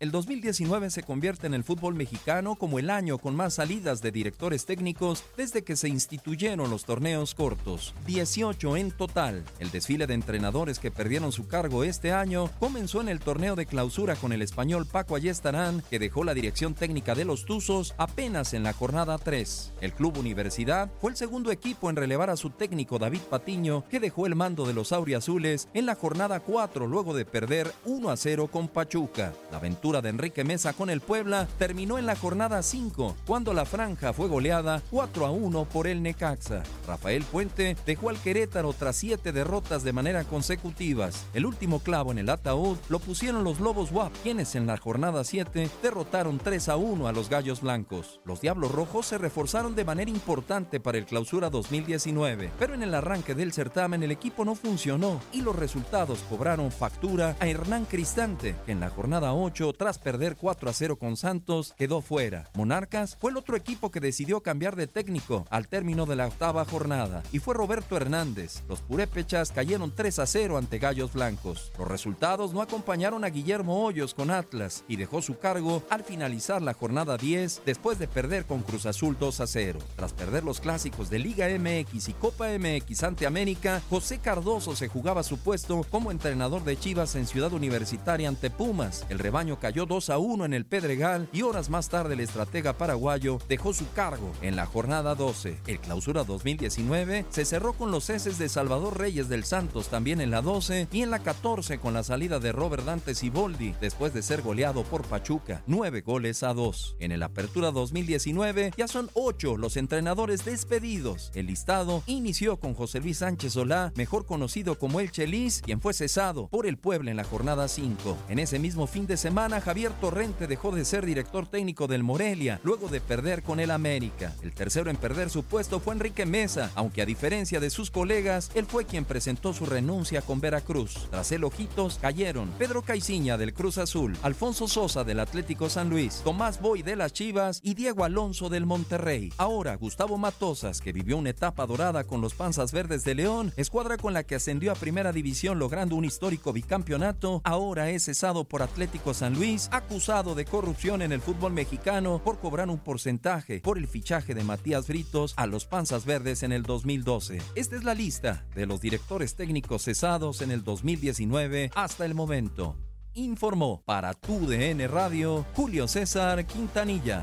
El 2019 se convierte en el fútbol mexicano como el año con más salidas de directores técnicos desde que se instituyeron los torneos cortos, 18 en total. El desfile de entrenadores que perdieron su cargo este año comenzó en el torneo de clausura con el español Paco Ayestarán, que dejó la dirección técnica de los Tuzos apenas en la jornada 3. El Club Universidad fue el segundo equipo en relevar a su técnico David Patiño, que dejó el mando de los auriazules en la jornada 4 luego de perder 1 a 0 con Pachuca. La aventura de Enrique Mesa con el Puebla terminó en la jornada 5, cuando la franja fue goleada 4 a 1 por el Necaxa. Rafael Puente dejó al Querétaro tras siete derrotas de manera consecutivas. El último clavo en el ataúd lo pusieron los Lobos WAP, quienes en la jornada 7 derrotaron 3 a 1 a los Gallos Blancos. Los Diablos Rojos se reforzaron de manera importante para el clausura 2019, pero en el arranque del certamen el equipo no funcionó y los resultados cobraron factura a Hernán Cristante, en la jornada 8 tras perder 4 a 0 con Santos, quedó fuera. Monarcas fue el otro equipo que decidió cambiar de técnico al término de la octava jornada y fue Roberto Hernández. Los purépechas cayeron 3 a 0 ante Gallos Blancos. Los resultados no acompañaron a Guillermo Hoyos con Atlas y dejó su cargo al finalizar la jornada 10 después de perder con Cruz Azul 2 a 0. Tras perder los clásicos de Liga MX y Copa MX ante América, José Cardoso se jugaba su puesto como entrenador de Chivas en Ciudad Universitaria ante Pumas. El rebaño cayó 2 a 1 en el Pedregal y horas más tarde el estratega paraguayo dejó su cargo en la jornada 12. El clausura 2019 se cerró con los ceses de Salvador Reyes del Santos también en la 12 y en la 14 con la salida de Robert Dante Siboldi después de ser goleado por Pachuca, 9 goles a 2. En el Apertura 2019 ya son 8 los entrenadores despedidos. El listado inició con José Luis Sánchez Solá, mejor conocido como El Chelis, quien fue cesado por el Puebla en la jornada 5. En ese mismo fin de semana, Javier Torrente dejó de ser director técnico del Morelia, luego de perder con el América. El tercero en perder su puesto fue Enrique Mesa, aunque a diferencia de sus colegas, él fue quien presentó su renuncia con Veracruz. Tras el Ojitos cayeron Pedro Caiciña del Cruz Azul, Alfonso Sosa del Atlético San Luis, Tomás Boy de las Chivas y Diego Alonso del Monterrey. Ahora Gustavo Matosas, que vivió una etapa dorada con los Panzas Verdes de León, escuadra con la que ascendió a Primera División logrando un histórico bicampeonato, ahora es cesado por Atlético San Luis, acusado de corrupción en el fútbol mexicano por cobrar un porcentaje por el fichaje de Matías Britos a los Panzas Verdes en el 2012. Esta es la lista de los directores técnicos cesados en el 2019 hasta el momento. Informó para tu DN Radio Julio César Quintanilla.